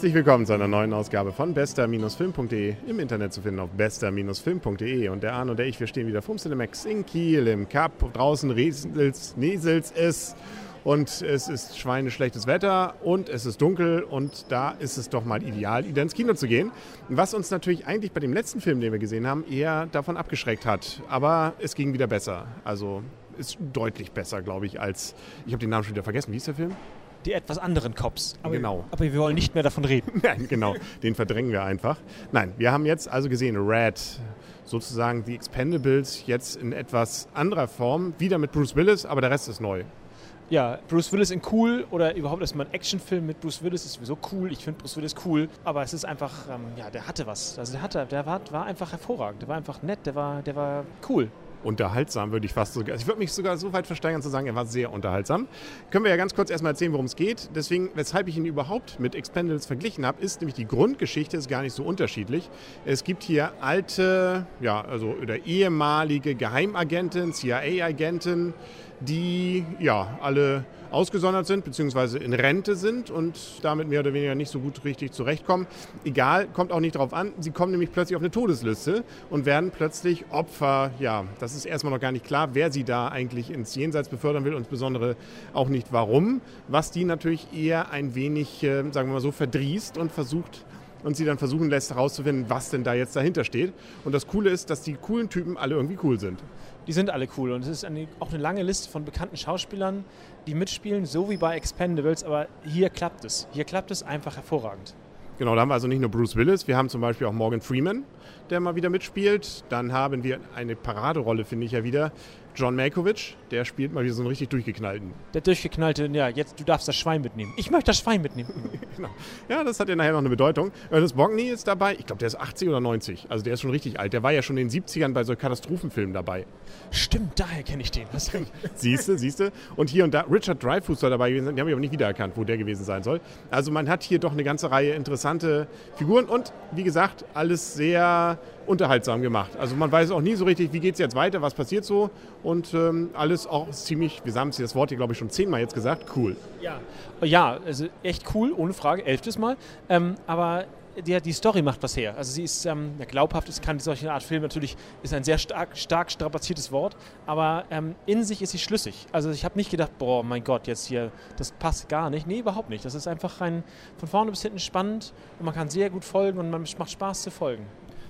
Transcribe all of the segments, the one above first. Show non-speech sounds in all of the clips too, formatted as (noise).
Herzlich willkommen zu einer neuen Ausgabe von bester-film.de. Im Internet zu finden auf bester-film.de. Und der Arne und der ich, wir stehen wieder vom Cinemax in Kiel im Cup. Draußen Riesels, Nesels es und es ist schweineschlechtes Wetter und es ist dunkel und da ist es doch mal ideal, wieder ins Kino zu gehen. Was uns natürlich eigentlich bei dem letzten Film, den wir gesehen haben, eher davon abgeschreckt hat. Aber es ging wieder besser. Also ist deutlich besser, glaube ich, als. Ich habe den Namen schon wieder vergessen. Wie ist der Film? Die etwas anderen Cops. Aber, genau. Aber wir wollen nicht mehr davon reden. (laughs) Nein, genau. Den verdrängen wir einfach. Nein, wir haben jetzt also gesehen, Red, sozusagen die Expendables jetzt in etwas anderer Form, wieder mit Bruce Willis, aber der Rest ist neu. Ja, Bruce Willis in cool oder überhaupt erstmal ein Actionfilm mit Bruce Willis ist sowieso cool. Ich finde Bruce Willis cool, aber es ist einfach, ähm, ja, der hatte was. Also der hatte, der war, war einfach hervorragend, der war einfach nett, der war, der war cool unterhaltsam, würde ich fast sogar. Ich würde mich sogar so weit versteigern zu sagen, er war sehr unterhaltsam. Können wir ja ganz kurz erstmal erzählen, worum es geht. Deswegen, weshalb ich ihn überhaupt mit Expendables verglichen habe, ist nämlich die Grundgeschichte ist gar nicht so unterschiedlich. Es gibt hier alte, ja, also oder ehemalige Geheimagenten, CIA-Agenten, die ja alle ausgesondert sind bzw. in Rente sind und damit mehr oder weniger nicht so gut richtig zurechtkommen. Egal, kommt auch nicht darauf an. Sie kommen nämlich plötzlich auf eine Todesliste und werden plötzlich Opfer. Ja, das ist erstmal noch gar nicht klar, wer sie da eigentlich ins Jenseits befördern will insbesondere auch nicht warum. Was die natürlich eher ein wenig, äh, sagen wir mal so, verdrießt und versucht und sie dann versuchen lässt herauszufinden, was denn da jetzt dahinter steht. Und das Coole ist, dass die coolen Typen alle irgendwie cool sind. Die sind alle cool und es ist eine, auch eine lange Liste von bekannten Schauspielern, die mitspielen, so wie bei Expendables, aber hier klappt es. Hier klappt es einfach hervorragend. Genau, da haben wir also nicht nur Bruce Willis, wir haben zum Beispiel auch Morgan Freeman, der mal wieder mitspielt. Dann haben wir eine Paraderolle, finde ich ja wieder, John Malkovich, der spielt mal wieder so einen richtig durchgeknallten. Der durchgeknallte, ja, jetzt du darfst das Schwein mitnehmen. Ich möchte das Schwein mitnehmen. (laughs) genau. Ja, das hat ja nachher noch eine Bedeutung. Ernest Bogney ist dabei, ich glaube, der ist 80 oder 90. Also der ist schon richtig alt. Der war ja schon in den 70ern bei so Katastrophenfilmen dabei. Stimmt, daher kenne ich den. siehst du, siehst du. Und hier und da, Richard Dreyfuss soll dabei gewesen sein. Die habe ich aber nicht wiedererkannt, wo der gewesen sein soll. Also man hat hier doch eine ganze Reihe interessante Figuren und wie gesagt, alles sehr unterhaltsam gemacht. Also man weiß auch nie so richtig, wie geht es jetzt weiter, was passiert so und ähm, alles auch ziemlich, wir haben das Wort hier glaube ich schon zehnmal jetzt gesagt, cool. Ja, ja also echt cool, ohne Frage, elftes Mal. Ähm, aber die, die Story macht was her. Also sie ist ähm, glaubhaft, es kann solche Art Film natürlich, ist ein sehr stark, stark strapaziertes Wort, aber ähm, in sich ist sie schlüssig. Also ich habe nicht gedacht, boah, mein Gott, jetzt hier, das passt gar nicht. Nee, überhaupt nicht. Das ist einfach ein, von vorne bis hinten spannend und man kann sehr gut folgen und man macht Spaß zu folgen.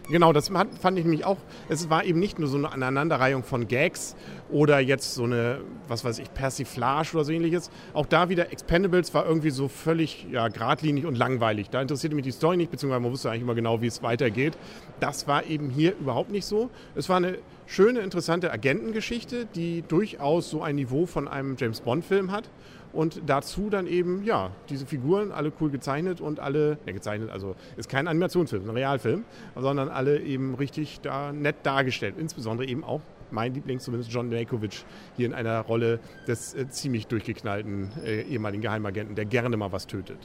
Genau, das fand ich nämlich auch. Es war eben nicht nur so eine Aneinanderreihung von Gags oder jetzt so eine, was weiß ich, Persiflage oder so ähnliches. Auch da wieder Expendables war irgendwie so völlig ja, geradlinig und langweilig. Da interessierte mich die Story nicht, beziehungsweise man wusste eigentlich immer genau, wie es weitergeht. Das war eben hier überhaupt nicht so. Es war eine schöne, interessante Agentengeschichte, die durchaus so ein Niveau von einem James Bond-Film hat. Und dazu dann eben, ja, diese Figuren, alle cool gezeichnet und alle, ja, gezeichnet, also ist kein Animationsfilm, ein Realfilm, sondern alle eben richtig da nett dargestellt. Insbesondere eben auch mein Liebling, zumindest John Malkovich, hier in einer Rolle des äh, ziemlich durchgeknallten äh, ehemaligen Geheimagenten, der gerne mal was tötet.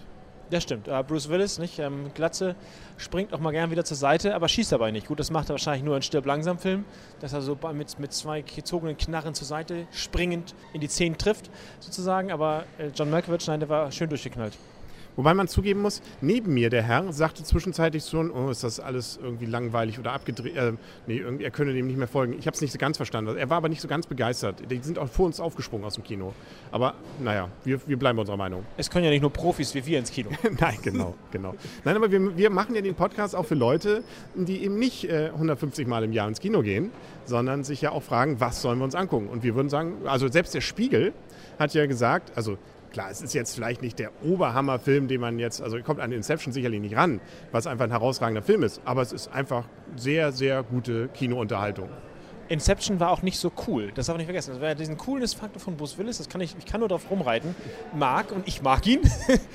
Das stimmt. Uh, Bruce Willis, nicht? Ähm, Glatze, springt auch mal gern wieder zur Seite, aber schießt dabei nicht. Gut, das macht er wahrscheinlich nur in Stirb-Langsam-Film, dass er so mit, mit zwei gezogenen Knarren zur Seite springend in die Zehen trifft, sozusagen. Aber äh, John Malkovich, nein, der war schön durchgeknallt. Wobei man zugeben muss, neben mir der Herr sagte zwischenzeitlich schon, oh, ist das alles irgendwie langweilig oder abgedreht. Äh, nee, er könne dem nicht mehr folgen. Ich habe es nicht so ganz verstanden. Er war aber nicht so ganz begeistert. Die sind auch vor uns aufgesprungen aus dem Kino. Aber naja, wir, wir bleiben unserer Meinung. Es können ja nicht nur Profis wie wir ins Kino. (laughs) Nein, genau, genau. Nein, aber wir, wir machen ja den Podcast auch für Leute, die eben nicht äh, 150 Mal im Jahr ins Kino gehen, sondern sich ja auch fragen, was sollen wir uns angucken? Und wir würden sagen, also selbst der Spiegel hat ja gesagt, also Klar, es ist jetzt vielleicht nicht der Oberhammerfilm, den man jetzt, also kommt an Inception sicherlich nicht ran, was einfach ein herausragender Film ist, aber es ist einfach sehr, sehr gute Kinounterhaltung. Inception war auch nicht so cool, das darf man nicht vergessen. Das war ja diesen Coolness-Faktor von Bruce Willis, das kann ich, ich kann nur darauf rumreiten, mag und ich mag ihn.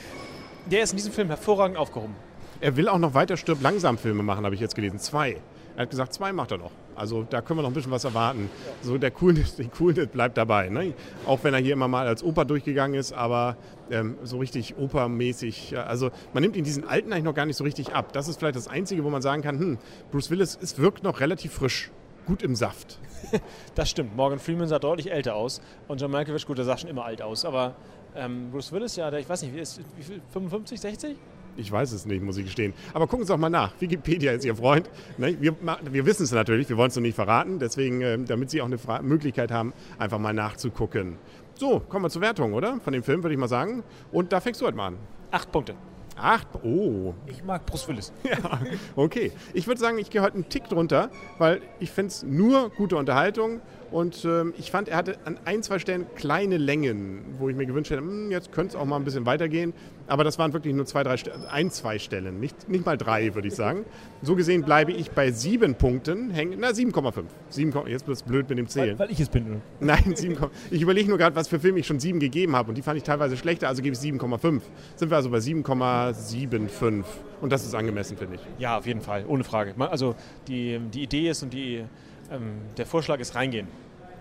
(laughs) Der ist in diesem Film hervorragend aufgehoben. Er will auch noch weiter Stirb langsam Filme machen, habe ich jetzt gelesen. Zwei. Er hat gesagt, zwei macht er noch. Also da können wir noch ein bisschen was erwarten. So der Coolness, (laughs) die Coolness bleibt dabei. Ne? Auch wenn er hier immer mal als Oper durchgegangen ist, aber ähm, so richtig opermäßig. Also man nimmt ihn diesen Alten eigentlich noch gar nicht so richtig ab. Das ist vielleicht das Einzige, wo man sagen kann, hm, Bruce Willis ist, wirkt noch relativ frisch. Gut im Saft. (laughs) das stimmt. Morgan Freeman sah deutlich älter aus. Und John Malkovich, gut, der sah schon immer alt aus. Aber ähm, Bruce Willis, ja, der, ich weiß nicht, wie, ist, wie viel, 55, 60? Ich weiß es nicht, muss ich gestehen. Aber gucken Sie doch mal nach. Wikipedia ist Ihr Freund. Ne? Wir, wir wissen es natürlich, wir wollen es noch nicht verraten. Deswegen, äh, damit Sie auch eine Fra Möglichkeit haben, einfach mal nachzugucken. So, kommen wir zur Wertung, oder? Von dem Film, würde ich mal sagen. Und da fängst du heute mal an. Acht Punkte. Acht? Oh. Ich mag Bruce Willis. (laughs) Ja, okay. Ich würde sagen, ich gehe heute einen Tick drunter, weil ich finde es nur gute Unterhaltung und ähm, ich fand, er hatte an ein, zwei Stellen kleine Längen, wo ich mir gewünscht hätte, hm, jetzt könnte es auch mal ein bisschen weitergehen. Aber das waren wirklich nur zwei, drei, ein, zwei Stellen, nicht, nicht mal drei, würde ich sagen. So gesehen bleibe ich bei sieben Punkten hängen. Na, 7,5. Jetzt wird es blöd mit dem Zählen. Weil, weil ich es bin. Nein, 7, ich überlege nur gerade, was für Filme ich schon sieben gegeben habe. Und die fand ich teilweise schlechter, also gebe ich 7,5. Sind wir also bei 7,75. Und das ist angemessen, finde ich. Ja, auf jeden Fall, ohne Frage. Also die, die Idee ist und die, ähm, der Vorschlag ist reingehen.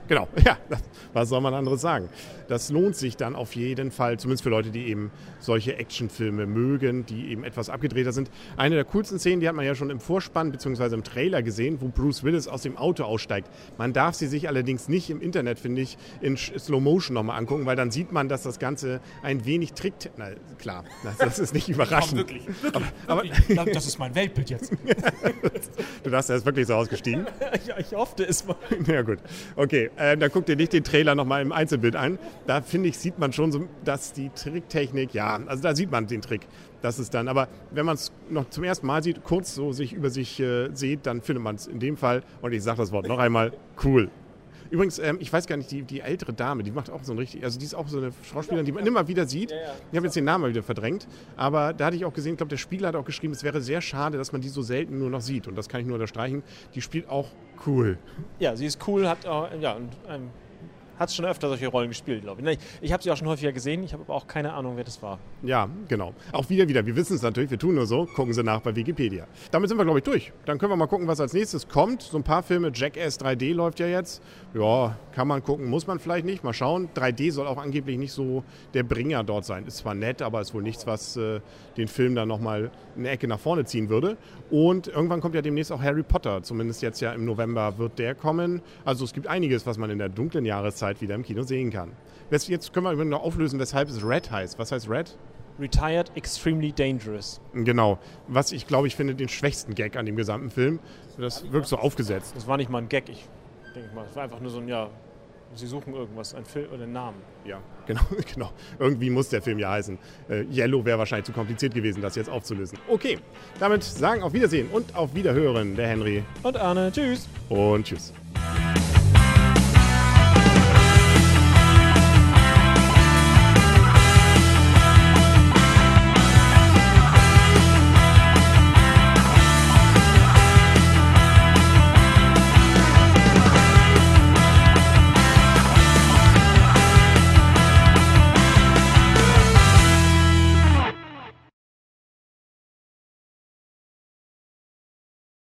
Genau, (laughs) ja, was soll man anderes sagen? Das lohnt sich dann auf jeden Fall, zumindest für Leute, die eben solche Actionfilme mögen, die eben etwas abgedrehter sind. Eine der coolsten Szenen, die hat man ja schon im Vorspann bzw. im Trailer gesehen, wo Bruce Willis aus dem Auto aussteigt. Man darf sie sich allerdings nicht im Internet, finde ich, in Slow Motion nochmal angucken, weil dann sieht man, dass das Ganze ein wenig trickt. Na klar, das ist nicht (laughs) überraschend. Komm, wirklich, wirklich, aber, wirklich. Aber, das ist mein Weltbild jetzt. (laughs) du dachtest, er ist wirklich so ausgestiegen? ja, ich hoffte es mal. Ja gut, okay. Äh, da guckt ihr nicht den Trailer nochmal im Einzelbild an. Da finde ich, sieht man schon, so, dass die Tricktechnik, ja, also da sieht man den Trick. Das ist dann, aber wenn man es noch zum ersten Mal sieht, kurz so sich über sich äh, sieht, dann findet man es in dem Fall, und ich sage das Wort noch einmal, cool. Übrigens, ähm, ich weiß gar nicht, die, die ältere Dame, die macht auch so ein richtig, also die ist auch so eine Schauspielerin, die man immer wieder sieht. Ich habe jetzt den Namen mal wieder verdrängt, aber da hatte ich auch gesehen, ich glaube, der Spieler hat auch geschrieben, es wäre sehr schade, dass man die so selten nur noch sieht. Und das kann ich nur unterstreichen. Die spielt auch cool. Ja, sie ist cool, hat auch, ja, und, ähm, hat schon öfter solche Rollen gespielt, glaube ich. Ich, ich habe sie auch schon häufiger gesehen, ich habe aber auch keine Ahnung, wer das war. Ja, genau. Auch wieder, wieder. Wir wissen es natürlich, wir tun nur so. Gucken Sie nach bei Wikipedia. Damit sind wir, glaube ich, durch. Dann können wir mal gucken, was als nächstes kommt. So ein paar Filme. Jackass 3D läuft ja jetzt. Ja, kann man gucken, muss man vielleicht nicht. Mal schauen. 3D soll auch angeblich nicht so der Bringer dort sein. Ist zwar nett, aber ist wohl nichts, was äh, den Film dann nochmal eine Ecke nach vorne ziehen würde. Und irgendwann kommt ja demnächst auch Harry Potter. Zumindest jetzt ja im November wird der kommen. Also es gibt einiges, was man in der dunklen Jahreszeit wieder im Kino sehen kann. Jetzt können wir noch auflösen, weshalb es Red heißt. Was heißt Red? Retired Extremely Dangerous. Genau. Was ich glaube, ich finde den schwächsten Gag an dem gesamten Film. Das wirkt so aufgesetzt. Das war nicht mal ein Gag, ich denke mal. Es war einfach nur so ein, ja, Sie suchen irgendwas, einen Film oder einen Namen. Ja, (laughs) genau, genau. Irgendwie muss der Film ja heißen. Äh, Yellow wäre wahrscheinlich zu kompliziert gewesen, das jetzt aufzulösen. Okay, damit sagen auf Wiedersehen und auf Wiederhören der Henry. Und Arne. Tschüss. Und tschüss.